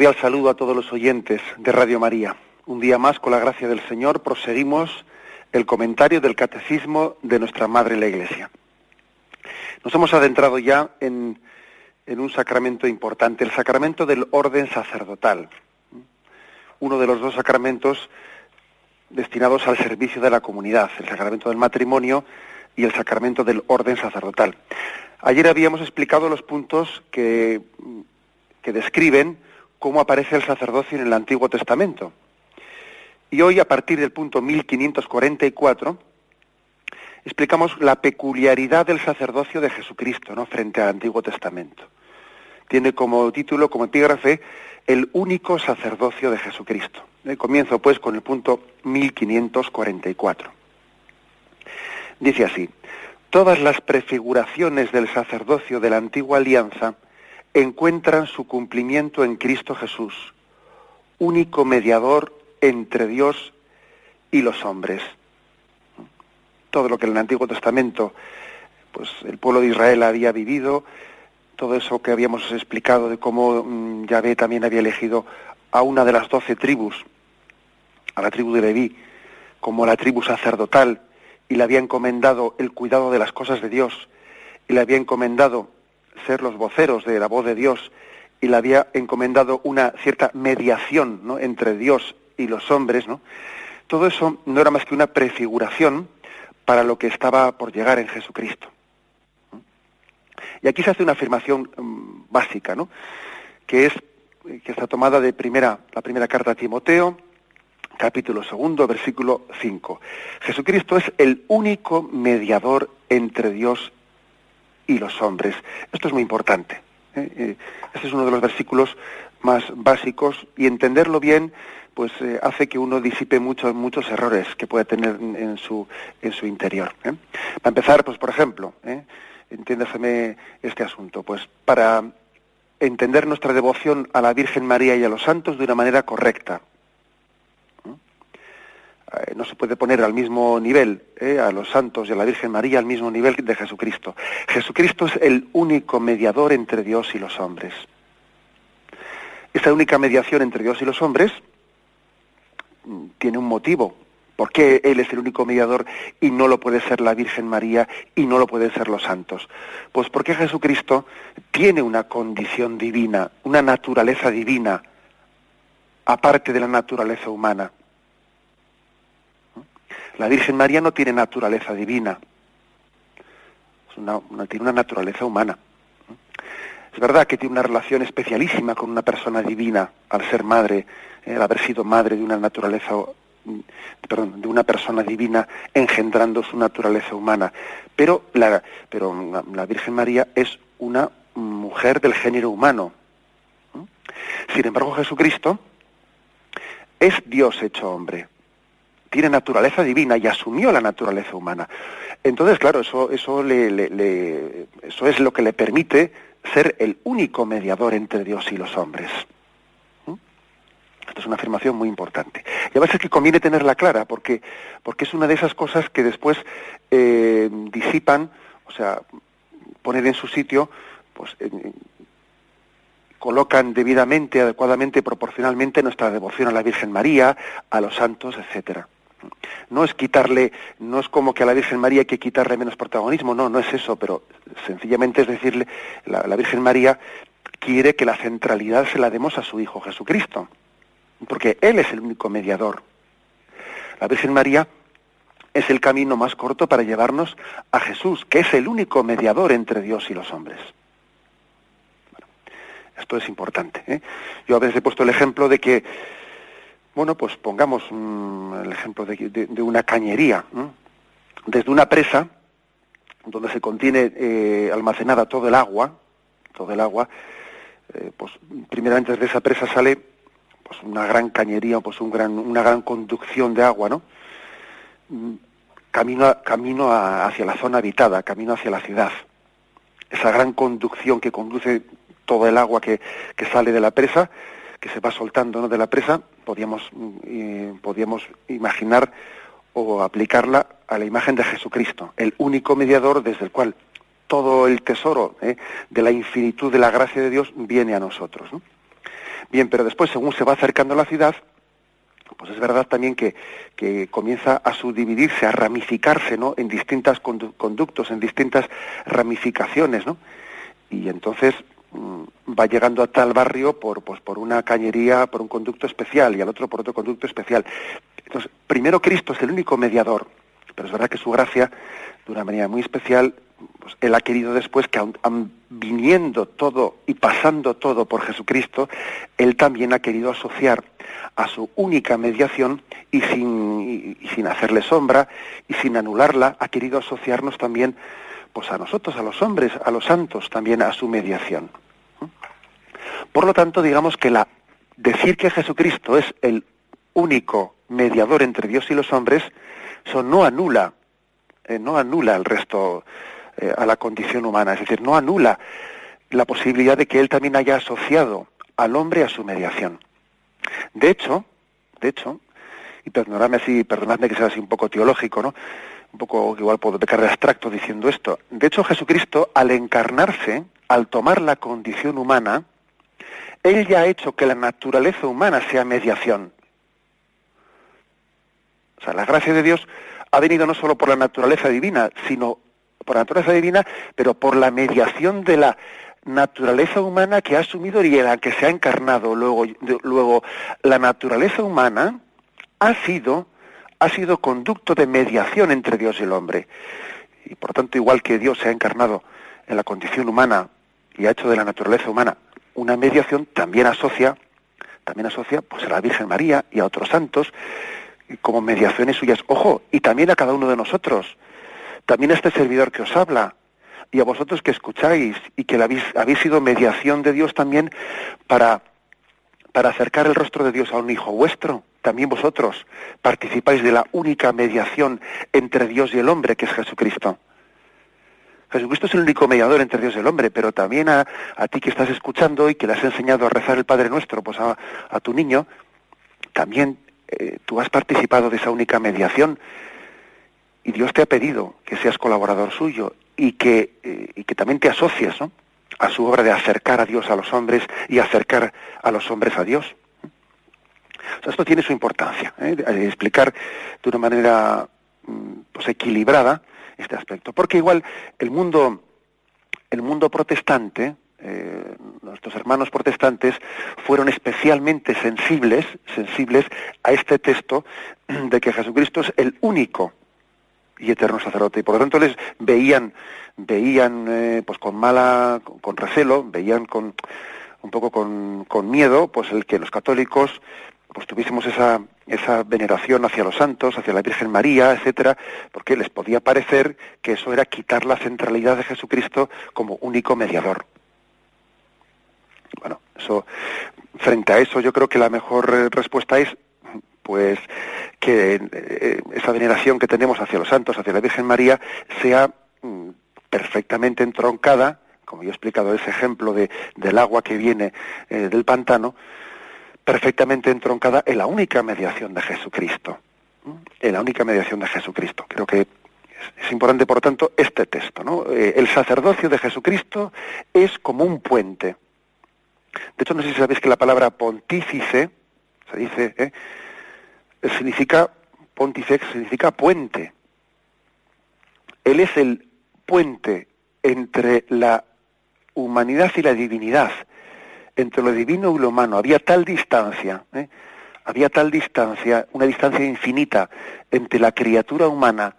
Cordial saludo a todos los oyentes de Radio María. Un día más, con la gracia del Señor, proseguimos el comentario del Catecismo de nuestra Madre la Iglesia. Nos hemos adentrado ya en, en un sacramento importante, el sacramento del orden sacerdotal. Uno de los dos sacramentos destinados al servicio de la comunidad, el sacramento del matrimonio y el sacramento del orden sacerdotal. Ayer habíamos explicado los puntos que, que describen cómo aparece el sacerdocio en el Antiguo Testamento. Y hoy, a partir del punto 1544, explicamos la peculiaridad del sacerdocio de Jesucristo ¿no? frente al Antiguo Testamento. Tiene como título, como epígrafe, el único sacerdocio de Jesucristo. Eh, comienzo pues con el punto 1544. Dice así, todas las prefiguraciones del sacerdocio de la antigua alianza encuentran su cumplimiento en Cristo Jesús, único mediador entre Dios y los hombres. Todo lo que en el Antiguo Testamento pues el pueblo de Israel había vivido, todo eso que habíamos explicado de cómo mm, Yahvé también había elegido a una de las doce tribus, a la tribu de Leví, como la tribu sacerdotal, y le había encomendado el cuidado de las cosas de Dios, y le había encomendado ser los voceros de la voz de Dios, y le había encomendado una cierta mediación ¿no? entre Dios y los hombres, ¿no? Todo eso no era más que una prefiguración para lo que estaba por llegar en Jesucristo. Y aquí se hace una afirmación um, básica, ¿no? que es que está tomada de primera, la primera carta a Timoteo, capítulo segundo, versículo 5. Jesucristo es el único mediador entre Dios y los hombres. Esto es muy importante. ¿eh? Eh, este es uno de los versículos más básicos y entenderlo bien pues eh, hace que uno disipe muchos muchos errores que puede tener en, su en su interior. Para empezar, pues por ejemplo, entiéndaseme este asunto, pues para entender nuestra devoción a la Virgen María y a los santos de una manera correcta. Eh, no se puede poner al mismo nivel eh, a los santos y a la Virgen María al mismo nivel de Jesucristo. Jesucristo es el único mediador entre Dios y los hombres. Esta única mediación entre Dios y los hombres mm, tiene un motivo, ¿Por qué Él es el único mediador y no lo puede ser la Virgen María y no lo pueden ser los santos? Pues porque Jesucristo tiene una condición divina, una naturaleza divina, aparte de la naturaleza humana. La Virgen María no tiene naturaleza divina, tiene una naturaleza humana. Es verdad que tiene una relación especialísima con una persona divina al ser madre, eh, al haber sido madre de una naturaleza perdón, de una persona divina engendrando su naturaleza humana. Pero la, pero la Virgen María es una mujer del género humano. Sin embargo, Jesucristo es Dios hecho hombre. Tiene naturaleza divina y asumió la naturaleza humana. Entonces, claro, eso, eso, le, eso es lo que le permite ser el único mediador entre Dios y los hombres. Esto es una afirmación muy importante. Y a veces que conviene tenerla clara, porque, porque es una de esas cosas que después eh, disipan, o sea, poner en su sitio, pues colocan debidamente, adecuadamente, proporcionalmente nuestra devoción a la Virgen María, a los santos, etcétera. No es quitarle, no es como que a la Virgen María hay que quitarle menos protagonismo, no, no es eso, pero sencillamente es decirle, la Virgen María quiere que la centralidad se la demos a su Hijo Jesucristo porque Él es el único mediador. La Virgen María es el camino más corto para llevarnos a Jesús, que es el único mediador entre Dios y los hombres. esto es importante. ¿eh? Yo a veces he puesto el ejemplo de que Bueno, pues pongamos el ejemplo de, una cañería. Desde una presa, donde se contiene eh, almacenada todo el agua, todo el agua, eh, pues primeramente desde esa presa sale pues una gran cañería, pues un gran, una gran conducción de agua, ¿no? Mm, camino, camino hacia la zona habitada, camino hacia la ciudad. Esa gran conducción que conduce todo el agua que, que sale de la presa, que se va soltando ¿no? de la presa, podíamos, mm, podíamos imaginar o aplicarla a la imagen de Jesucristo, el único mediador desde el cual todo el tesoro ¿eh? de la infinitud de la gracia de Dios viene a nosotros. Bien, pero después, según se va acercando a la ciudad, pues es verdad también que, que comienza a subdividirse, a ramificarse ¿no? en distintos conductos, en distintas ramificaciones, ¿no? Y entonces va llegando a tal barrio por, pues, por una cañería, por un conducto especial y al otro por otro conducto especial. Entonces, primero Cristo es el único mediador, pero es verdad que su gracia, de una manera muy especial, pues él ha querido después que viniendo todo y pasando todo por Jesucristo, él también ha querido asociar a su única mediación y sin, y, sin hacerle sombra y sin anularla, ha querido asociarnos también pues a nosotros, a los hombres, a los santos, también a su mediación. Por lo tanto, digamos que la decir que Jesucristo es el único mediador entre Dios y los hombres, eso no anula, eh, no anula el resto eh, a la condición humana, es decir, no anula la posibilidad de que él también haya asociado al hombre a su mediación. De hecho, de hecho, y perdonadme así, perdonadme que sea así un poco teológico, ¿no? Un poco igual puedo pecar de abstracto diciendo esto. De hecho, Jesucristo, al encarnarse, al tomar la condición humana, él ya ha hecho que la naturaleza humana sea mediación. O sea, la gracia de Dios ha venido no solo por la naturaleza divina, sino por la naturaleza divina, pero por la mediación de la naturaleza humana que ha asumido y en la que se ha encarnado. Luego, luego la naturaleza humana ha sido, ha sido conducto de mediación entre Dios y el hombre. Y por tanto, igual que Dios se ha encarnado en la condición humana y ha hecho de la naturaleza humana una mediación, también asocia, también asocia pues, a la Virgen María y a otros santos como mediaciones suyas. Ojo, y también a cada uno de nosotros también a este servidor que os habla y a vosotros que escucháis y que habéis, habéis sido mediación de Dios también para, para acercar el rostro de Dios a un hijo vuestro. También vosotros participáis de la única mediación entre Dios y el hombre, que es Jesucristo. Jesucristo es el único mediador entre Dios y el hombre, pero también a, ti que estás escuchando y que le has enseñado a rezar el Padre Nuestro, pues a, tu niño, también eh, tú has participado de esa única mediación y Dios te ha pedido que seas colaborador suyo y que, eh, y que también te asocies a su obra de acercar a Dios a los hombres y acercar a los hombres a Dios. Esto tiene su importancia, ¿eh? explicar de una manera mm, pues, equilibrada este aspecto. Porque igual el mundo, el mundo protestante, eh, nuestros hermanos protestantes fueron especialmente sensibles, sensibles a este texto de que Jesucristo es el único y eterno sacerdote. Y por lo tanto les veían, veían eh, pues con mala, con recelo, veían con un poco con, con miedo, pues el que los católicos pues tuviésemos esa, esa veneración hacia los santos, hacia la Virgen María, etcétera, porque les podía parecer que eso era quitar la centralidad de Jesucristo como único mediador. Bueno, eso, frente a eso, yo creo que la mejor eh, respuesta es pues que eh, esa veneración que tenemos hacia los santos, hacia la Virgen María, sea mm, perfectamente entroncada, como yo he explicado ese ejemplo de, del agua que viene eh, del pantano, perfectamente entroncada en la única mediación de Jesucristo. En la única mediación de Jesucristo. Creo que es, importante, por tanto, este texto. Eh, el sacerdocio de Jesucristo es como un puente. De hecho, no sé si sabéis que la palabra pontífice, se dice, ¿eh? significa, pontifex significa puente. Él es el puente entre la humanidad y la divinidad, entre lo divino y lo humano. Había tal distancia, ¿eh? había tal distancia, una distancia infinita entre la criatura humana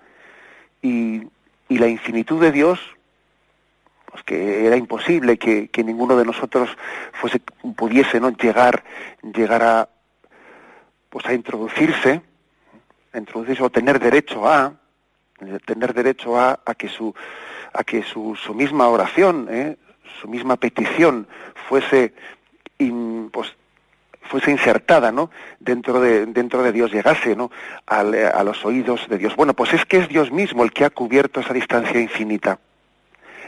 y, y la infinitud de Dios, pues que era imposible que, que ninguno de nosotros fuese, pudiese ¿no? llegar, llegar a, pues a introducirse, introducirse o tener derecho a, tener derecho a, a que su a que su, su misma oración, ¿eh? Su misma petición fuese pues, fuese insertada ¿no? dentro, de, dentro de Dios, llegase ¿no? a los oídos de Dios. Bueno, pues es que es Dios mismo el que ha cubierto esa distancia infinita.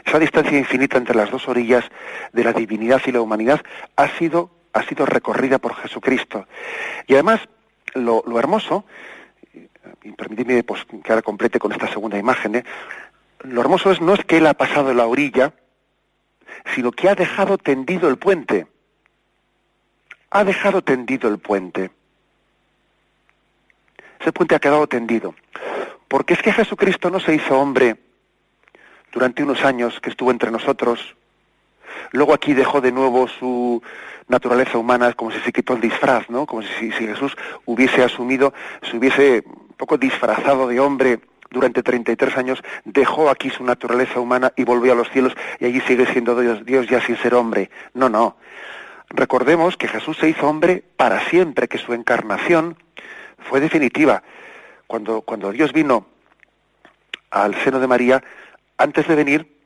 Esa distancia infinita entre las dos orillas de la divinidad y la humanidad ha sido, ha sido recorrida por Jesucristo. Y además, lo, hermoso, y permíteme pues, que ahora complete con esta segunda imagen, ¿eh? lo hermoso es no es que Él ha pasado la orilla, sino que ha dejado tendido el puente ha dejado tendido el puente. Ese puente ha quedado tendido. Porque es que Jesucristo no se hizo hombre durante unos años que estuvo entre nosotros. Luego aquí dejó de nuevo su naturaleza humana, como si se quitó el disfraz, ¿no? Como si, si Jesús hubiese asumido, se hubiese un poco disfrazado de hombre durante 33 años, dejó aquí su naturaleza humana y volvió a los cielos y allí sigue siendo Dios, Dios ya sin ser hombre. No, no. Recordemos que Jesús se hizo hombre para siempre, que su encarnación fue definitiva. Cuando, cuando Dios vino al seno de María, antes de venir,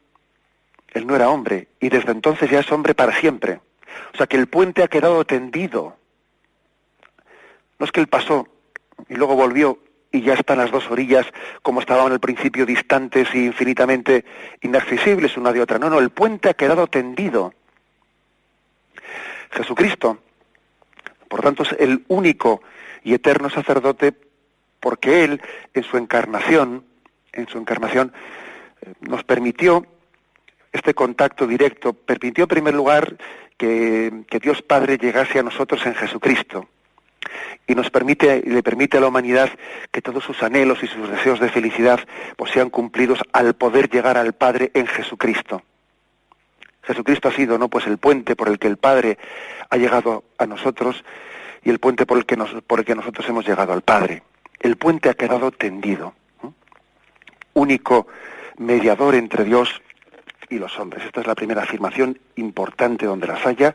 él no era hombre y desde entonces ya es hombre para siempre. O sea que el puente ha quedado tendido. No es que él pasó y luego volvió y ya están las dos orillas como estaban al principio distantes e infinitamente inaccesibles una de otra. No, no, el puente ha quedado tendido. Jesucristo. Por tanto, es el único y eterno sacerdote porque Él, en su encarnación, en su encarnación, eh, nos permitió este contacto directo, permitió en primer lugar que, que, Dios Padre llegase a nosotros en Jesucristo y nos permite y le permite a la humanidad que todos sus anhelos y sus deseos de felicidad pues sean cumplidos al poder llegar al Padre en Jesucristo. Jesucristo ha sido, ¿no? Pues el puente por el que el Padre ha llegado a nosotros y el puente por el que, por el que nosotros hemos llegado al Padre. El puente ha quedado tendido. Único mediador entre Dios y los hombres. Esta es la primera afirmación importante donde las haya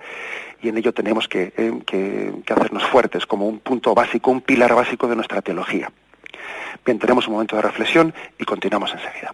y en ello tenemos que, eh, que, hacernos fuertes como un punto básico, un pilar básico de nuestra teología. Bien, tenemos un momento de reflexión y continuamos enseguida.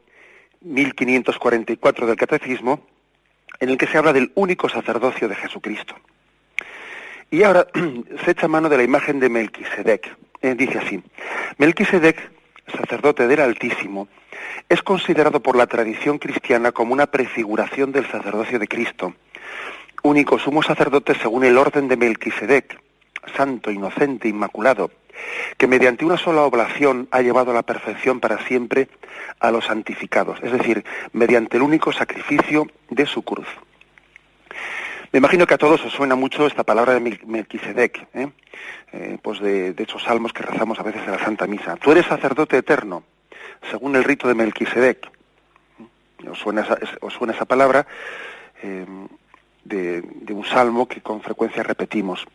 1544 del Catecismo, en el que se habla del único sacerdocio de Jesucristo. Y ahora se echa mano de la imagen de Melquisedec. Eh, dice así, Melquisedec, sacerdote del Altísimo, es considerado por la tradición cristiana como una prefiguración del sacerdocio de Cristo, único sumo sacerdote según el orden de Melquisedec, santo, inocente, inmaculado, que mediante una sola oblación ha llevado a la perfección para siempre a los santificados, es decir, mediante el único sacrificio de su cruz. Me imagino que a todos os suena mucho esta palabra de Melquisedec, ¿eh? Eh, pues de, esos salmos que rezamos a veces en la Santa Misa. Tú eres sacerdote eterno, según el rito de Melquisedec. Os suena esa, os suena esa palabra eh, de un salmo que con frecuencia repetimos.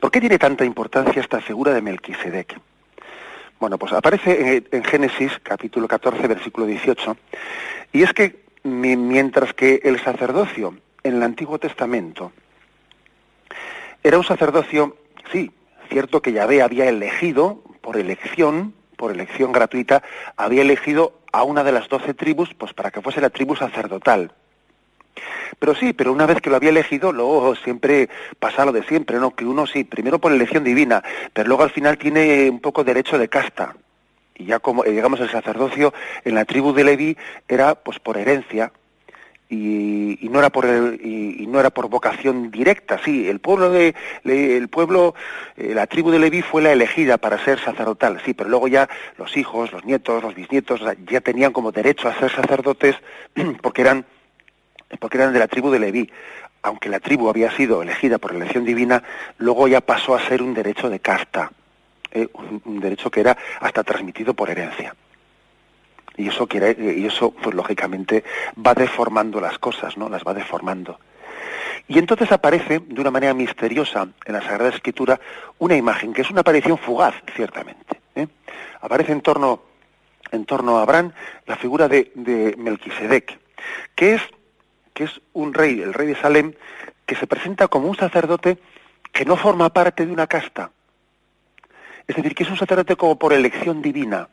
¿Por qué tiene tanta importancia esta figura de Melquisedec? Bueno, pues aparece en, Génesis capítulo 14, versículo 18, y es que mientras que el sacerdocio en el Antiguo Testamento Era un sacerdocio, sí, cierto que Yahvé había elegido, por elección, por elección gratuita, había elegido a una de las doce tribus, pues para que fuese la tribu sacerdotal. Pero sí, pero una vez que lo había elegido, luego siempre pasa lo de siempre, ¿no? Que uno sí, primero por elección divina, pero luego al final tiene un poco derecho de casta. Y ya como, eh, digamos, el sacerdocio en la tribu de Leví era pues por herencia, y, no era por y, no era por vocación directa sí el pueblo de el pueblo eh, la tribu de Leví fue la elegida para ser sacerdotal sí pero luego ya los hijos los nietos los bisnietos ya tenían como derecho a ser sacerdotes porque eran porque eran de la tribu de Leví. Aunque la tribu había sido elegida por elección divina, luego ya pasó a ser un derecho de casta, eh, un, derecho que era hasta transmitido por herencia. Y eso, quiere, y eso pues lógicamente, va deformando las cosas, ¿no? Las va deformando. Y entonces aparece, de una manera misteriosa, en la Sagrada Escritura, una imagen, que es una aparición fugaz, ciertamente. ¿eh? Aparece en torno, en torno a Abraham la figura de, de Melquisedec, que es que es un rey, el rey de Salem, que se presenta como un sacerdote que no forma parte de una casta. Es decir, que es un sacerdote como por elección divina,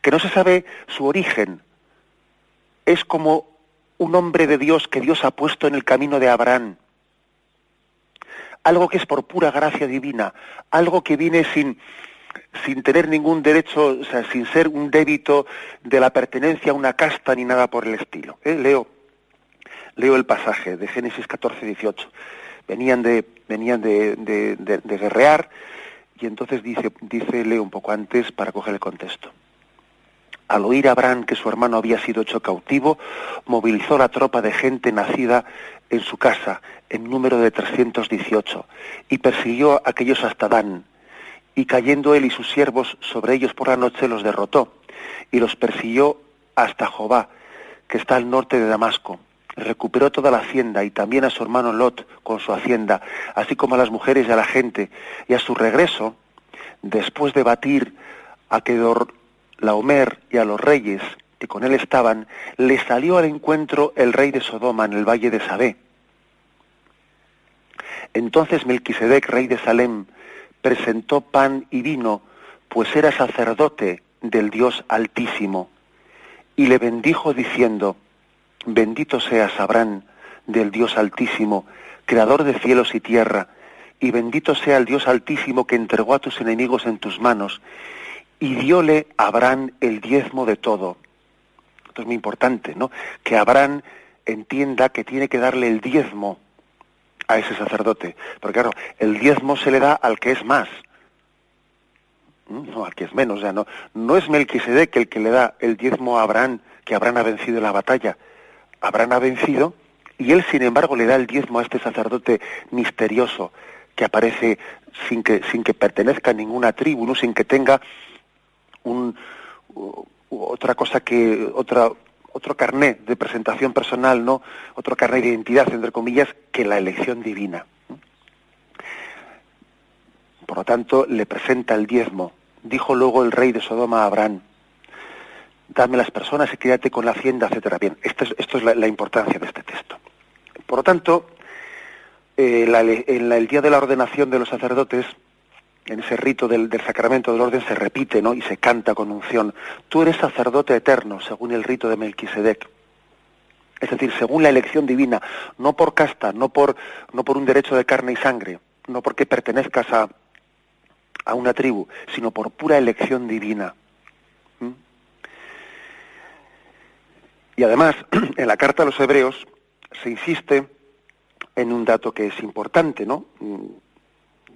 que no se sabe su origen. Es como un hombre de Dios que Dios ha puesto en el camino de Abraham. Algo que es por pura gracia divina, algo que viene sin, sin tener ningún derecho, o sea, sin ser un débito de la pertenencia a una casta ni nada por el estilo. ¿eh? Leo, leo el pasaje de Génesis 14, 18. Venían de, venían de, de, guerrear y entonces dice, dice, leo un poco antes para coger el contexto. Al oír Abraham que su hermano había sido hecho cautivo, movilizó la tropa de gente nacida en su casa, en número de 318, y persiguió a aquellos hasta Dan, y cayendo él y sus siervos sobre ellos por la noche los derrotó y los persiguió hasta Jobá, que está al norte de Damasco. Recuperó toda la hacienda y también a su hermano Lot con su hacienda, así como a las mujeres y a la gente. Y a su regreso, después de batir a Kedor Laomer y a los reyes que con él estaban, le salió al encuentro el rey de Sodoma en el valle de Sabé. Entonces Melquisedec, rey de Salem, presentó pan y vino, pues era sacerdote del Dios Altísimo, y le bendijo diciendo, bendito seas Abraham del Dios Altísimo, creador de cielos y tierra, y bendito sea el Dios Altísimo que entregó a tus enemigos en tus manos, y diole a Abraham el diezmo de todo. Esto es muy importante, ¿no? Que Abraham entienda que tiene que darle el diezmo a ese sacerdote. Porque claro, el diezmo se le da al que es más, no al que es menos. O sea, no, no es Melquisedec el que le da el diezmo a Abraham, que Abraham ha vencido en la batalla. Abraham ha vencido y él, sin embargo, le da el diezmo a este sacerdote misterioso que aparece sin que, sin que pertenezca a ninguna tribu, ¿no? sin que tenga un, otra cosa que otra otro carné de presentación personal, no otro carné de identidad, entre comillas, que la elección divina. Por lo tanto, le presenta el diezmo. Dijo luego el rey de Sodoma a Abraham, dame las personas y quédate con la hacienda, etcétera. Bien, esto es, esto es la, importancia de este texto. Por lo tanto, eh, en el día de la ordenación de los sacerdotes, en ese rito del, sacramento del orden se repite ¿no? y se canta con unción. Tú eres sacerdote eterno, según el rito de Melquisedec. Es decir, según la elección divina, no por casta, no por, no por un derecho de carne y sangre, no porque pertenezcas a, a una tribu, sino por pura elección divina. ¿Mm? Y además, en la carta a los hebreos se insiste en un dato que es importante, ¿no?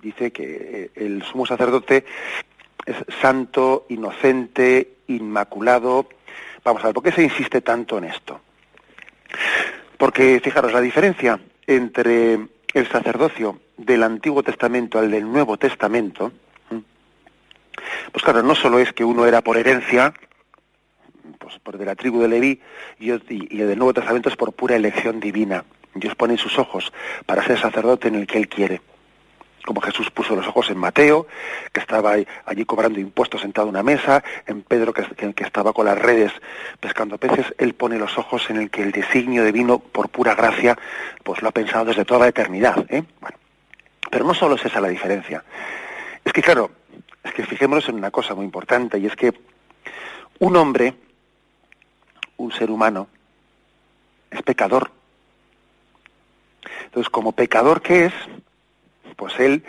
Dice que eh, el sumo sacerdote es santo, inocente, inmaculado. Vamos a ver, ¿por qué se insiste tanto en esto? Porque, fijaros, la diferencia entre el sacerdocio del Antiguo Testamento al del Nuevo Testamento, pues claro, no solo es que uno era por herencia, pues por de la tribu de Leví, y, y el del Nuevo Testamento es por pura elección divina. Dios pone sus ojos para ser sacerdote en el que Él quiere como Jesús puso los ojos en Mateo, que estaba allí cobrando impuestos sentado a una mesa, en Pedro, que, que, estaba con las redes pescando peces, él pone los ojos en el que el designio divino, por pura gracia, pues lo ha pensado desde toda la eternidad. ¿eh? Pero no solo es esa la diferencia. Es que, claro, es que fijémonos en una cosa muy importante, y es que un hombre, un ser humano, es pecador. Entonces, como pecador que es, pues él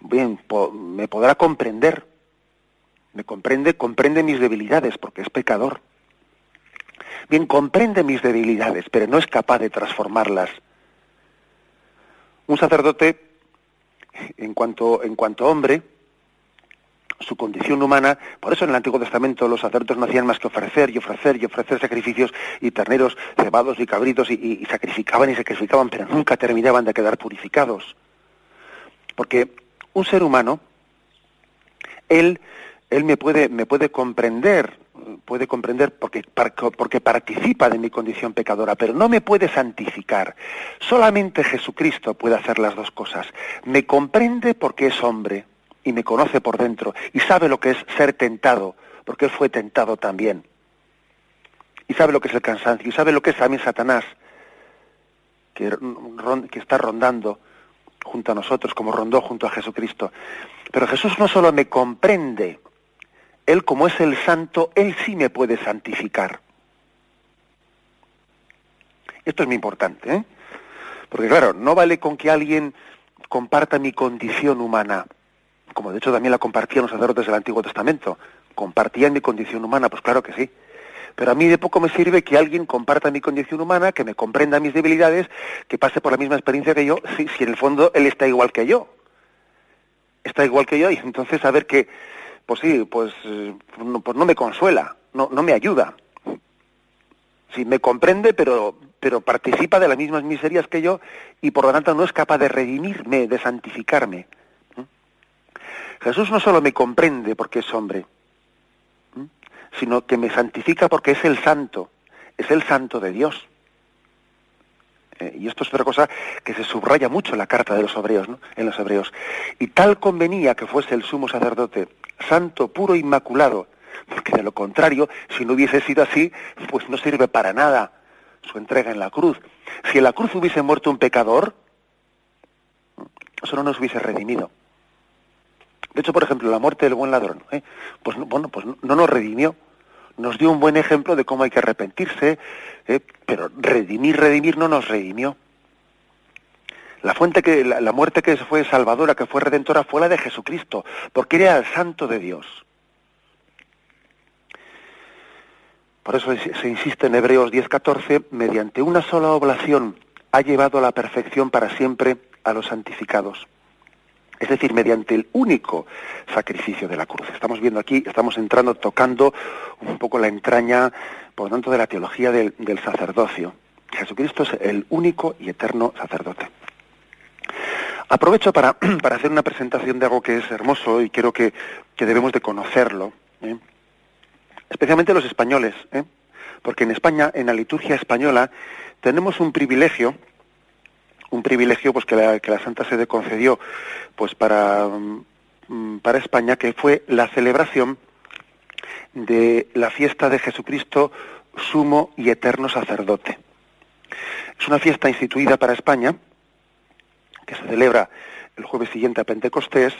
bien me podrá comprender, me comprende, comprende mis debilidades porque es pecador. Bien, comprende mis debilidades, pero no es capaz de transformarlas. Un sacerdote, en cuanto, en cuanto hombre, su condición humana, por eso en el Antiguo Testamento los sacerdotes no hacían más que ofrecer y ofrecer y ofrecer sacrificios y terneros cebados y cabritos y, y sacrificaban y sacrificaban, pero nunca terminaban de quedar purificados. Porque un ser humano, él, él me puede, me puede comprender, puede comprender porque, porque participa de mi condición pecadora, pero no me puede santificar. Solamente Jesucristo puede hacer las dos cosas. Me comprende porque es hombre y me conoce por dentro y sabe lo que es ser tentado, porque él fue tentado también. Y sabe lo que es el cansancio, y sabe lo que es también Satanás, que, que está rondando junto a nosotros, como rondó junto a Jesucristo. Pero Jesús no solo me comprende, Él como es el santo, Él sí me puede santificar. Esto es muy importante, ¿eh? Porque claro, no vale con que alguien comparta mi condición humana, como de hecho también la compartían los sacerdotes del Antiguo Testamento. ¿Compartían mi condición humana? Pues claro que sí. Pero a mí de poco me sirve que alguien comparta mi condición humana, que me comprenda mis debilidades, que pase por la misma experiencia que yo, si, en el fondo él está igual que yo. Está igual que yo y entonces a ver que, pues sí, pues, no, pues no me consuela, no, no me ayuda. Sí, me comprende, pero, pero participa de las mismas miserias que yo y por lo tanto no es capaz de redimirme, de santificarme. Jesús no solo me comprende porque es hombre, sino que me santifica porque es el santo, es el santo de Dios. Eh, y esto es otra cosa que se subraya mucho en la carta de los hebreos, ¿no? En los hebreos. Y tal convenía que fuese el sumo sacerdote, santo, puro, inmaculado, porque de lo contrario, si no hubiese sido así, pues no sirve para nada su entrega en la cruz. Si en la cruz hubiese muerto un pecador, eso no nos hubiese redimido. De hecho, por ejemplo, la muerte del buen ladrón, ¿eh? pues bueno, pues no nos redimió, nos dio un buen ejemplo de cómo hay que arrepentirse, ¿eh? pero redimir, redimir no nos redimió. La fuente que, la, muerte que fue salvadora, que fue redentora, fue la de Jesucristo, porque era el santo de Dios. Por eso se insiste en Hebreos 10:14, mediante una sola oblación ha llevado a la perfección para siempre a los santificados es decir, mediante el único sacrificio de la cruz. Estamos viendo aquí, estamos entrando, tocando un poco la entraña, por lo tanto, de la teología del, sacerdocio. Jesucristo es el único y eterno sacerdote. Aprovecho para, para, hacer una presentación de algo que es hermoso y creo que, debemos de conocerlo, ¿eh? especialmente los españoles, ¿eh? porque en España, en la liturgia española, tenemos un privilegio un privilegio pues que la, Santa Sede concedió pues para, mm, para España, que fue la celebración de la fiesta de Jesucristo sumo y eterno sacerdote. Es una fiesta instituida para España, que se celebra el jueves siguiente a Pentecostés,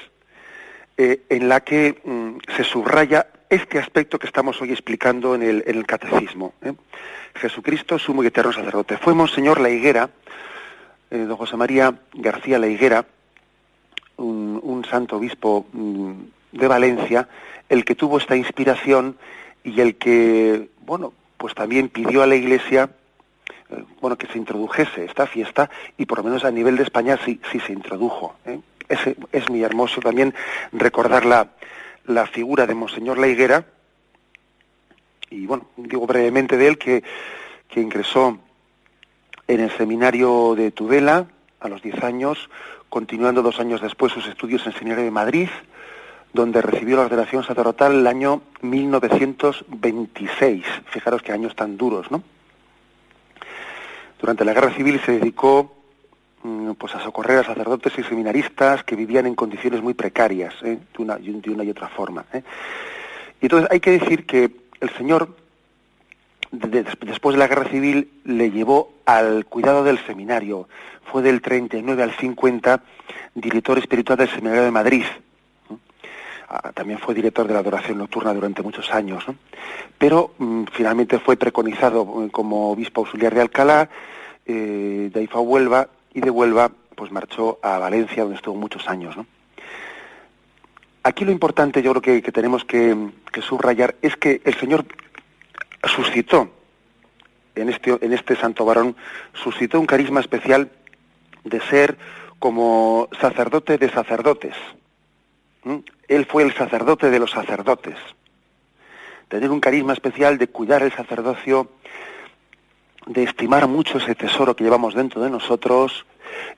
eh, en la que mm, se subraya este aspecto que estamos hoy explicando en el, en el catecismo. ¿eh? Jesucristo, sumo y eterno sacerdote. Fue Monseñor La Higuera, eh, don José María García La Higuera, un, santo obispo mm, de Valencia, el que tuvo esta inspiración y el que, bueno, pues también pidió a la Iglesia, eh, bueno, que se introdujese esta fiesta y por lo menos a nivel de España sí, sí se introdujo. ¿eh? Es, muy hermoso también recordar la, la figura de Monseñor La Higuera y, bueno, digo brevemente de él que, que ingresó en el seminario de Tudela a los 10 años, continuando dos años después sus estudios en el seminario de Madrid, donde recibió la ordenación sacerdotal el año 1926. Fijaros qué años tan duros, ¿no? Durante la guerra civil se dedicó mm, pues a socorrer a sacerdotes y seminaristas que vivían en condiciones muy precarias, ¿eh? de, una, de, una, y otra forma. ¿eh? Y entonces hay que decir que el Señor, de, después de la guerra civil, le llevó al cuidado del seminario. Fue del 39 al 50 director espiritual del Seminario de Madrid. Ah, también fue director de la adoración nocturna durante muchos años. ¿no? Pero mm, finalmente fue preconizado como obispo auxiliar de Alcalá, eh, de ahí fue a Huelva y de Huelva pues marchó a Valencia donde estuvo muchos años. ¿no? Aquí lo importante yo creo que, tenemos que, subrayar es que el Señor suscitó en este, en este santo varón, suscitó un carisma especial de ser como sacerdote de sacerdotes. Él fue el sacerdote de los sacerdotes. Tener un carisma especial de cuidar el sacerdocio, de estimar mucho ese tesoro que llevamos dentro de nosotros,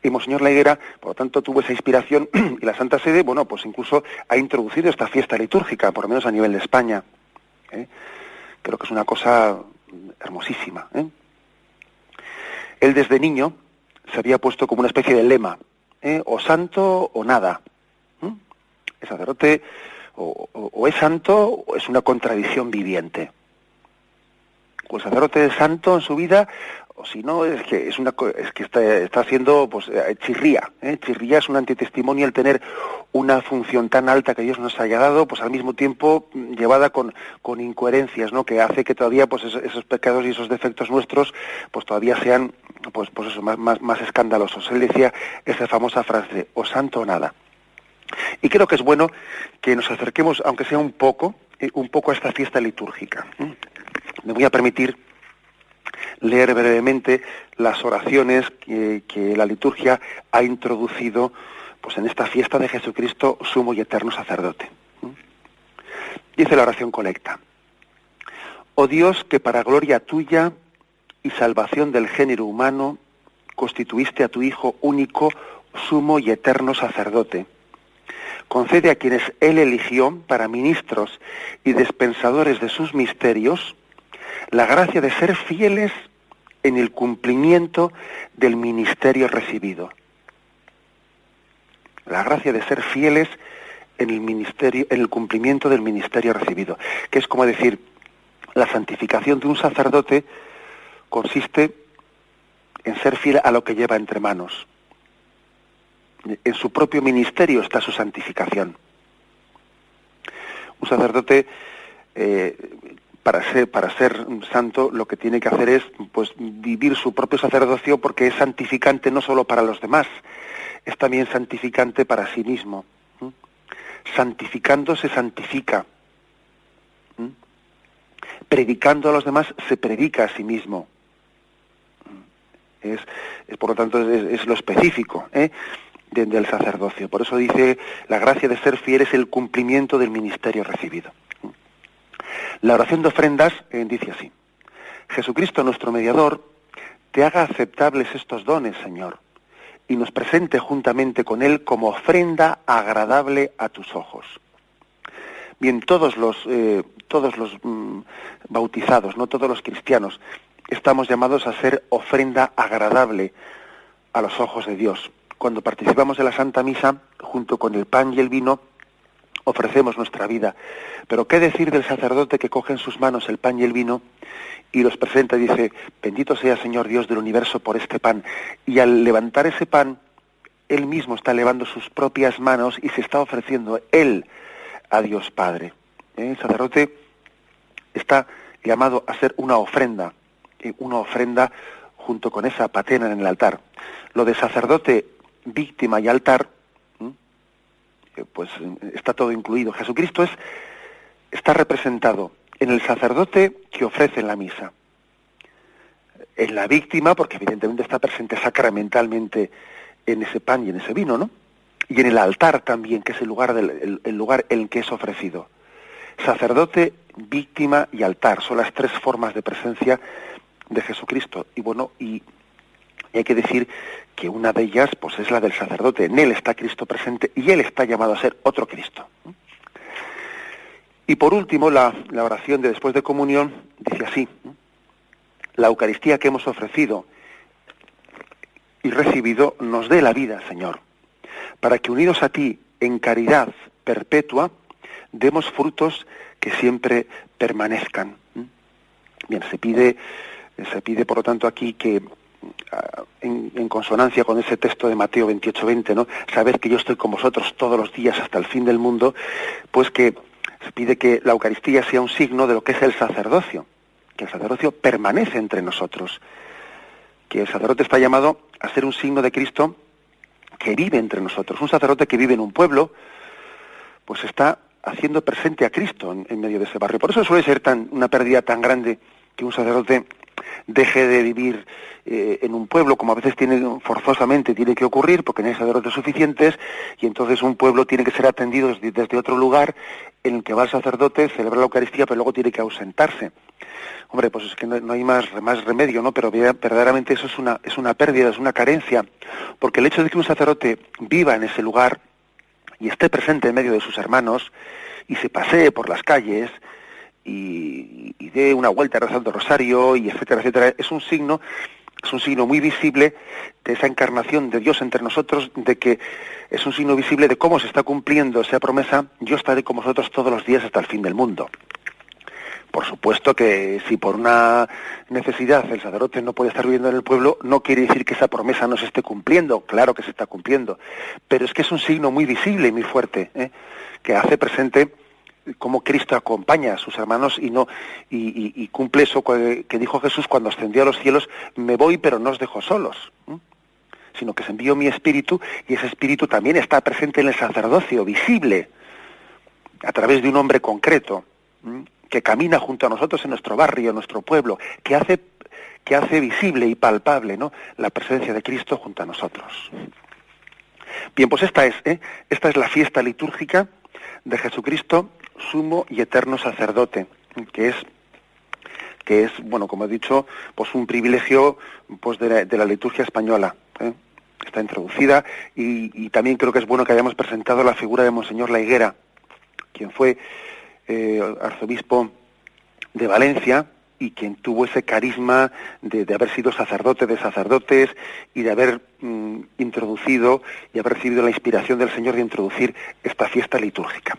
y Monseñor La Higuera, por lo tanto, tuvo esa inspiración y la Santa Sede, bueno, pues incluso ha introducido esta fiesta litúrgica, por lo menos a nivel de España. ¿eh? Creo que es una cosa hermosísima. ¿eh? Él desde niño se había puesto como una especie de lema, ¿eh? o santo o nada. El sacerdote o, es santo o es una contradicción viviente. O el sacerdote santo en su vida o si no es que es una es que está, está haciendo pues eh, chirría ¿eh? chirría es un antitestimonio el tener una función tan alta que Dios nos haya dado pues al mismo tiempo mm, llevada con, con incoherencias no que hace que todavía pues esos, pecados y esos defectos nuestros pues todavía sean pues pues eso más más, más escandalosos. Él decía esa famosa frase o santo o nada y creo que es bueno que nos acerquemos aunque sea un poco eh, un poco a esta fiesta litúrgica me voy a permitir leer brevemente las oraciones que, la liturgia ha introducido pues, en esta fiesta de Jesucristo, sumo y eterno sacerdote. Dice la oración colecta. Oh Dios, que para gloria tuya y salvación del género humano constituiste a tu Hijo único, sumo y eterno sacerdote. Concede a quienes Él eligió para ministros y dispensadores de sus misterios la gracia de ser fieles en el cumplimiento del ministerio recibido. La gracia de ser fieles en el ministerio, en el cumplimiento del ministerio recibido, que es como decir, la santificación de un sacerdote consiste en ser fiel a lo que lleva entre manos. En su propio ministerio está su santificación. Un sacerdote eh, para ser, para ser santo lo que tiene que hacer es pues vivir su propio sacerdocio porque es santificante no solo para los demás, es también santificante para sí mismo. Santificando se santifica. Predicando a los demás se predica a sí mismo. Es, por lo tanto, es, lo específico ¿eh? del sacerdocio. Por eso dice, la gracia de ser fiel es el cumplimiento del ministerio recibido. La oración de ofrendas eh, dice así, Jesucristo nuestro mediador, te haga aceptables estos dones, Señor, y nos presente juntamente con Él como ofrenda agradable a tus ojos. Bien, todos los, eh, todos los mm, bautizados, no todos los cristianos, estamos llamados a ser ofrenda agradable a los ojos de Dios. Cuando participamos de la Santa Misa, junto con el pan y el vino, ofrecemos nuestra vida. Pero ¿qué decir del sacerdote que coge en sus manos el pan y el vino y los presenta y dice, bendito sea Señor Dios del universo por este pan? Y al levantar ese pan, él mismo está elevando sus propias manos y se está ofreciendo él a Dios Padre. ¿Eh? El sacerdote está llamado a ser una ofrenda, eh, una ofrenda junto con esa patena en el altar. Lo de sacerdote, víctima y altar pues está todo incluido. Jesucristo es, está representado en el sacerdote que ofrece la misa, en la víctima, porque evidentemente está presente sacramentalmente en ese pan y en ese vino, ¿no? Y en el altar también, que es el lugar, del, el, lugar en que es ofrecido. Sacerdote, víctima y altar son las tres formas de presencia de Jesucristo. Y bueno, y y hay que decir que una de ellas pues, es la del sacerdote. En él está Cristo presente y él está llamado a ser otro Cristo. Y por último, la, oración de después de comunión dice así, la Eucaristía que hemos ofrecido y recibido nos dé la vida, Señor, para que unidos a ti en caridad perpetua, demos frutos que siempre permanezcan. Bien, se pide, se pide por lo tanto aquí que en, consonancia con ese texto de Mateo 28, 20, ¿no? Sabed que yo estoy con vosotros todos los días hasta el fin del mundo, pues que se pide que la Eucaristía sea un signo de lo que es el sacerdocio, que el sacerdocio permanece entre nosotros, que el sacerdote está llamado a ser un signo de Cristo que vive entre nosotros. Un sacerdote que vive en un pueblo, pues está haciendo presente a Cristo en, medio de ese barrio. Por eso suele ser tan, una pérdida tan grande que un sacerdote deje de vivir eh, en un pueblo, como a veces tiene forzosamente tiene que ocurrir, porque no hay sacerdotes suficientes, y entonces un pueblo tiene que ser atendido desde, otro lugar en el que va el sacerdote, celebra la Eucaristía, pero luego tiene que ausentarse. Hombre, pues es que no, hay más, más remedio, ¿no? Pero verdaderamente eso es una, es una pérdida, es una carencia, porque el hecho de que un sacerdote viva en ese lugar y esté presente en medio de sus hermanos y se pasee por las calles, y, dé una vuelta rezando rosario y etcétera, etcétera, es un signo es un signo muy visible de esa encarnación de Dios entre nosotros, de que es un signo visible de cómo se está cumpliendo esa promesa, yo estaré con vosotros todos los días hasta el fin del mundo. Por supuesto que si por una necesidad el sacerdote no puede estar viviendo en el pueblo, no quiere decir que esa promesa no se esté cumpliendo, claro que se está cumpliendo, pero es que es un signo muy visible y muy fuerte, ¿eh? que hace presente cómo Cristo acompaña a sus hermanos y no y, cumple eso que dijo Jesús cuando ascendió a los cielos, me voy pero no os dejo solos, sino que se envió mi espíritu y ese espíritu también está presente en el sacerdocio, visible, a través de un hombre concreto, que camina junto a nosotros en nuestro barrio, en nuestro pueblo, que hace, que hace visible y palpable ¿no? la presencia de Cristo junto a nosotros. Bien, pues esta es, ¿eh? esta es la fiesta litúrgica de Jesucristo sumo y eterno sacerdote, que es que es, bueno, como he dicho, pues un privilegio pues de la, liturgia española. ¿eh? Está introducida y, también creo que es bueno que hayamos presentado la figura de Monseñor La Higuera, quien fue eh, arzobispo de Valencia y quien tuvo ese carisma de, haber sido sacerdote de sacerdotes y de haber mm, introducido y haber recibido la inspiración del Señor de introducir esta fiesta litúrgica.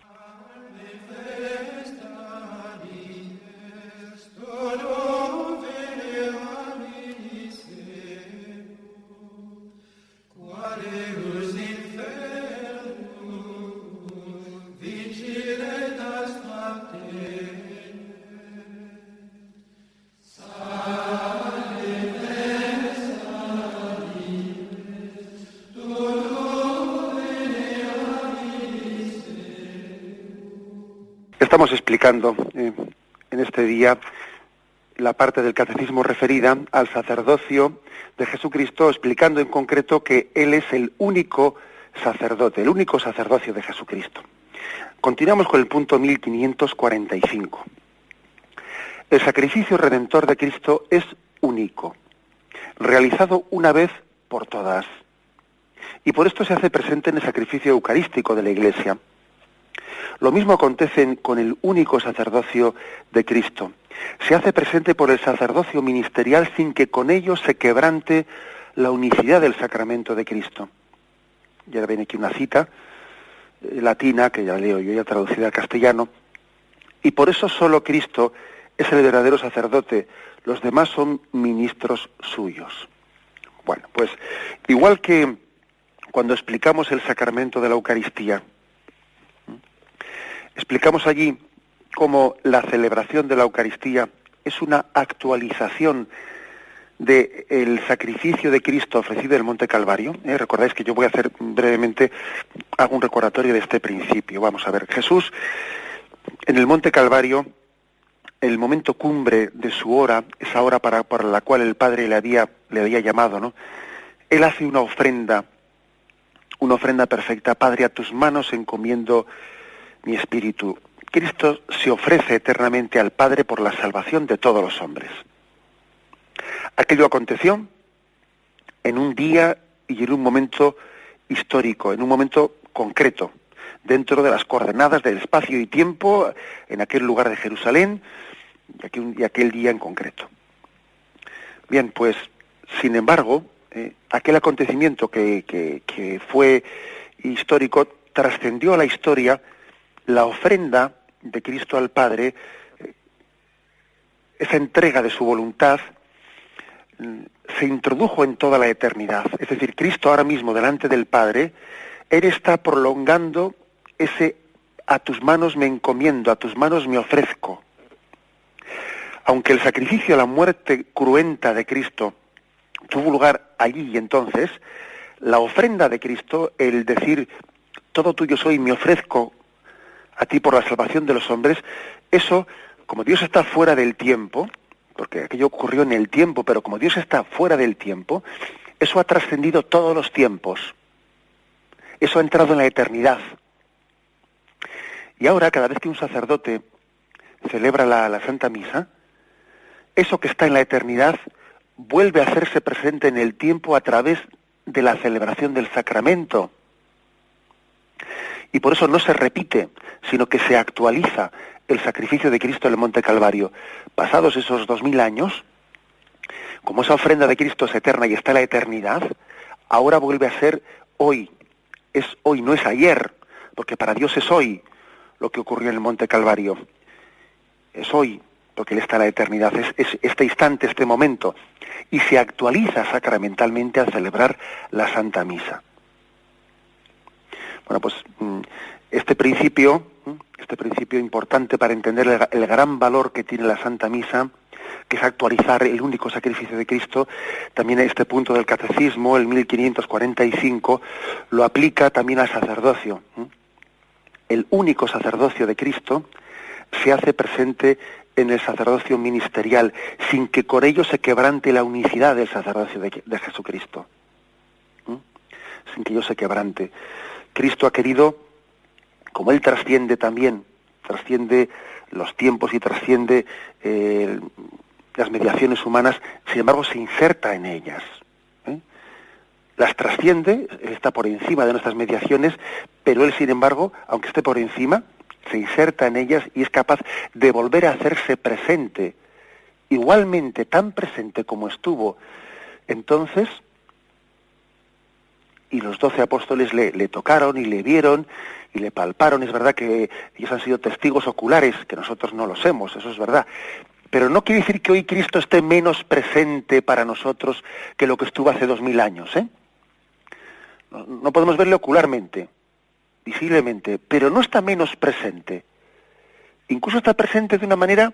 Estamos explicando eh, en este día la parte del catecismo referida al sacerdocio de Jesucristo, explicando en concreto que Él es el único sacerdote, el único sacerdocio de Jesucristo. Continuamos con el punto 1545. El sacrificio redentor de Cristo es único, realizado una vez por todas. Y por esto se hace presente en el sacrificio eucarístico de la Iglesia. Lo mismo acontece con el único sacerdocio de Cristo. Se hace presente por el sacerdocio ministerial sin que con ello se quebrante la unicidad del sacramento de Cristo. Ya ven aquí una cita eh, latina, que ya leo yo ya traducida al castellano, y por eso solo Cristo es el verdadero sacerdote, los demás son ministros suyos. Bueno, pues igual que cuando explicamos el sacramento de la Eucaristía, Explicamos allí cómo la celebración de la Eucaristía es una actualización del sacrificio de Cristo ofrecido en el Monte Calvario. ¿eh? Recordáis que yo voy a hacer brevemente, hago un recordatorio de este principio. Vamos a ver, Jesús en el Monte Calvario, el momento cumbre de su hora, esa hora para, para la cual el Padre le había, le había llamado, ¿no? Él hace una ofrenda, una ofrenda perfecta. Padre, a tus manos encomiendo mi espíritu. Cristo se ofrece eternamente al Padre por la salvación de todos los hombres. Aquello aconteció en un día y en un momento histórico, en un momento concreto, dentro de las coordenadas del espacio y tiempo, en aquel lugar de Jerusalén y aquel, día en concreto. Bien, pues, sin embargo, eh, aquel acontecimiento que, fue histórico trascendió a la historia la ofrenda de Cristo al Padre, eh, esa entrega de su voluntad, mm, se introdujo en toda la eternidad. Es decir, Cristo ahora mismo delante del Padre, Él está prolongando ese a tus manos me encomiendo, a tus manos me ofrezco. Aunque el sacrificio, la muerte cruenta de Cristo tuvo lugar allí y entonces, la ofrenda de Cristo, el decir, todo tuyo soy, me ofrezco a ti por la salvación de los hombres, eso, como Dios está fuera del tiempo, porque aquello ocurrió en el tiempo, pero como Dios está fuera del tiempo, eso ha trascendido todos los tiempos. Eso ha entrado en la eternidad. Y ahora, cada vez que un sacerdote celebra la, Santa Misa, eso que está en la eternidad vuelve a hacerse presente en el tiempo a través de la celebración del sacramento. Y por eso no se repite, sino que se actualiza el sacrificio de Cristo en el Monte Calvario. Pasados esos dos mil años, como esa ofrenda de Cristo es eterna y está en la eternidad, ahora vuelve a ser hoy. Es hoy, no es ayer, porque para Dios es hoy lo que ocurrió en el Monte Calvario. Es hoy, porque Él está en la eternidad, es, este instante, este momento, y se actualiza sacramentalmente al celebrar la Santa Misa. Bueno, pues mm, este principio, mm, este principio importante para entender el, gran valor que tiene la Santa Misa, que es actualizar el único sacrificio de Cristo, también este punto del catecismo, el 1545, lo aplica también al sacerdocio. Mm el único sacerdocio de Cristo se hace presente en el sacerdocio ministerial, sin que con ello se quebrante la unicidad del sacerdocio de, Jesucristo. ¿Mm? Sin que ello se quebrante. Cristo ha querido, como Él trasciende también, trasciende los tiempos y trasciende eh, las mediaciones humanas, sin embargo se inserta en ellas las trasciende, está por encima de nuestras mediaciones, pero él, sin embargo, aunque esté por encima, se inserta en ellas y es capaz de volver a hacerse presente, igualmente tan presente como estuvo entonces, y los doce apóstoles le, tocaron y le vieron y le palparon. Es verdad que ellos han sido testigos oculares, que nosotros no lo hemos, eso es verdad. Pero no quiere decir que hoy Cristo esté menos presente para nosotros que lo que estuvo hace dos mil años, ¿eh? No, podemos verle ocularmente, visiblemente, pero no está menos presente. Incluso está presente de una manera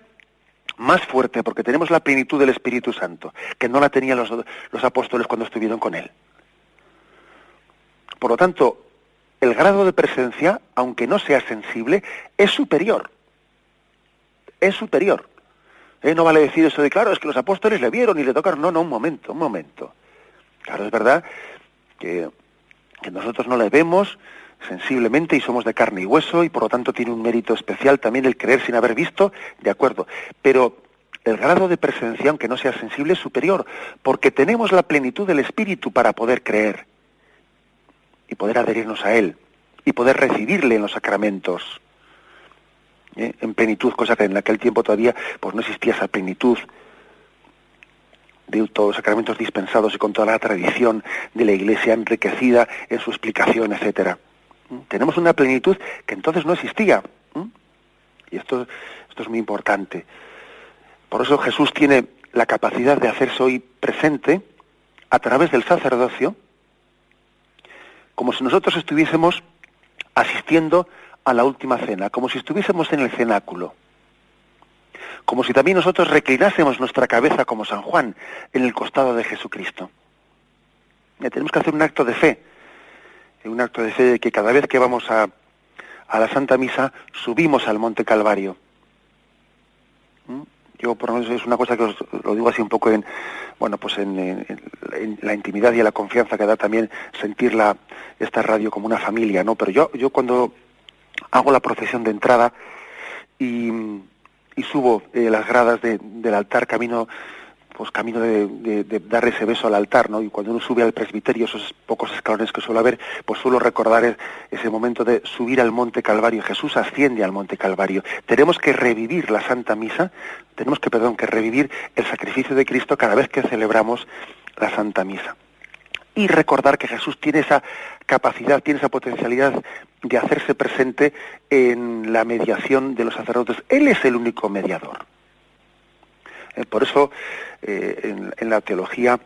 más fuerte, porque tenemos la plenitud del Espíritu Santo, que no la tenían los, los apóstoles cuando estuvieron con él. Por lo tanto, el grado de presencia, aunque no sea sensible, es superior. Es superior. ¿Eh? No vale decir eso de, claro, es que los apóstoles le vieron y le tocaron. No, no, un momento, un momento. Claro, es verdad que que nosotros no le vemos sensiblemente y somos de carne y hueso y por lo tanto tiene un mérito especial también el creer sin haber visto, de acuerdo. Pero el grado de presencia, aunque no sea sensible, es superior, porque tenemos la plenitud del Espíritu para poder creer y poder adherirnos a Él y poder recibirle en los sacramentos ¿eh? en plenitud, cosa que en aquel tiempo todavía pues no existía esa plenitud de todos los sacramentos dispensados y con toda la tradición de la Iglesia enriquecida en su explicación, etcétera. ¿Mm? Tenemos una plenitud que entonces no existía. ¿Mm? Y esto, esto es muy importante. Por eso Jesús tiene la capacidad de hacerse hoy presente a través del sacerdocio, como si nosotros estuviésemos asistiendo a la última cena, como si estuviésemos en el cenáculo como si también nosotros reclinásemos nuestra cabeza como San Juan en el costado de Jesucristo. tenemos que hacer un acto de fe, un acto de fe de que cada vez que vamos a, la Santa Misa subimos al Monte Calvario. ¿Mm? Yo por lo menos es una cosa que os lo digo así un poco en, bueno, pues en, la intimidad y la confianza que da también sentir la, esta radio como una familia, ¿no? Pero yo, yo cuando hago la procesión de entrada y y subo eh, las gradas del altar camino pues camino de, dar ese beso al altar, ¿no? Y cuando uno sube al presbiterio, esos pocos escalones que suelo haber, pues suelo recordar ese momento de subir al Monte Calvario. Jesús asciende al Monte Calvario. Tenemos que revivir la Santa Misa, tenemos que, perdón, que revivir el sacrificio de Cristo cada vez que celebramos la Santa Misa. Y recordar que Jesús tiene esa capacidad, tiene esa potencialidad de hacerse presente en la mediación de los sacerdotes. Él es el único mediador. Eh, por eso eh, en, la teología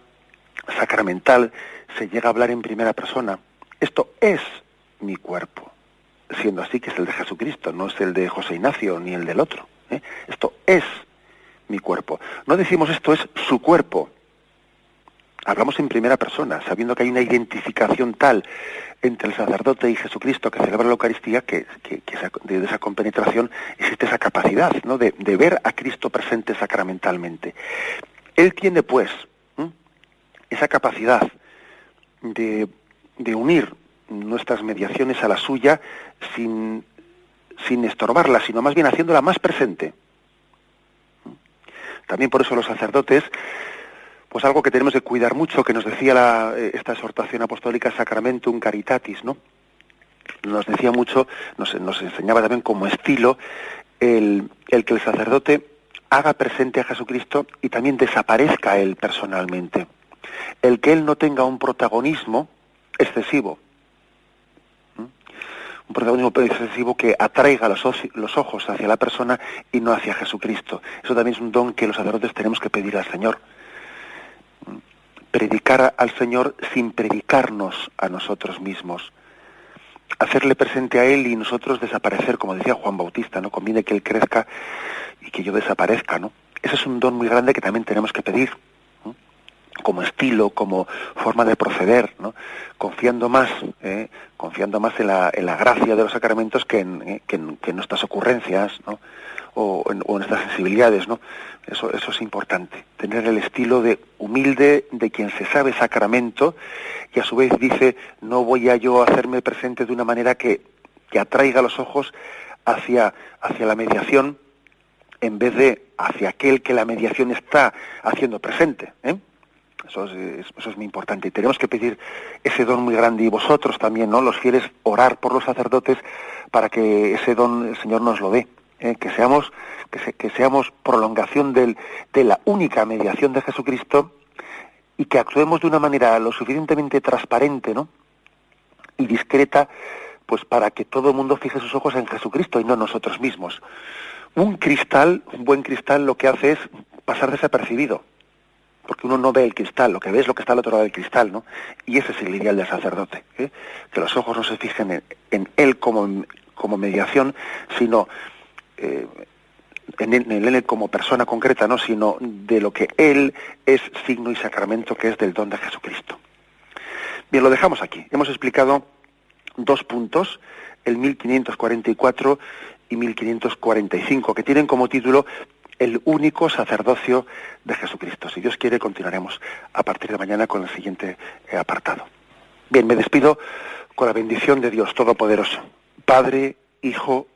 sacramental se llega a hablar en primera persona. Esto es mi cuerpo, siendo así que es el de Jesucristo, no es el de José Ignacio ni el del otro. ¿eh? Esto es mi cuerpo. No decimos esto es su cuerpo. Hablamos en primera persona, sabiendo que hay una identificación tal entre el sacerdote y Jesucristo que celebra la Eucaristía, que, de esa compenetración existe esa capacidad ¿no? de, ver a Cristo presente sacramentalmente. Él tiene, pues, esa capacidad de, unir nuestras mediaciones a la suya sin, sin estorbarla, sino más bien haciéndola más presente. También por eso los sacerdotes pues algo que tenemos que cuidar mucho, que nos decía eh, esta exhortación apostólica Sacramentum Caritatis, ¿no? Nos decía mucho, nos, enseñaba también como estilo el, que el sacerdote haga presente a Jesucristo y también desaparezca él personalmente. El que él no tenga un protagonismo excesivo. Un protagonismo excesivo que atraiga los ojos hacia la persona y no hacia Jesucristo. Eso también es un don que los sacerdotes tenemos que pedir al Señor predicar al Señor sin predicarnos a nosotros mismos. Hacerle presente a Él y nosotros desaparecer, como decía Juan Bautista, ¿no? Conviene que Él crezca y que yo desaparezca, ¿no? Ese es un don muy grande que también tenemos que pedir, como estilo, como forma de proceder, ¿no? Confiando más, ¿eh? confiando más en la, en la, gracia de los sacramentos que en, ¿eh? que en nuestras ocurrencias, ¿no? O en, nuestras sensibilidades, ¿no? Eso, eso es importante, tener el estilo de humilde de quien se sabe sacramento y a su vez dice, no voy a yo hacerme presente de una manera que, que atraiga los ojos hacia, hacia la mediación en vez de hacia aquel que la mediación está haciendo presente. ¿eh? Eso es, eso es muy importante. Y tenemos que pedir ese don muy grande y vosotros también, ¿no? Los fieles, orar por los sacerdotes para que ese don el Señor nos lo dé. ¿Eh? que seamos que, seamos prolongación del, de la única mediación de Jesucristo y que actuemos de una manera lo suficientemente transparente, ¿no? y discreta, pues para que todo el mundo fije sus ojos en Jesucristo y no nosotros mismos. Un cristal, un buen cristal, lo que hace es pasar desapercibido, porque uno no ve el cristal, lo que ve es lo que está al otro lado del cristal, ¿no? Y ese es el ideal del sacerdote, ¿eh? que los ojos no se fijen en, en él como mediación, sino eh, en, él, como persona concreta, no, sino de lo que él es signo y sacramento, que es del don de Jesucristo. Bien, lo dejamos aquí. Hemos explicado dos puntos, el 1544 y 1545, que tienen como título el único sacerdocio de Jesucristo. Si Dios quiere, continuaremos a partir de mañana con el siguiente eh, apartado. Bien, me despido con la bendición de Dios Todopoderoso, Padre, Hijo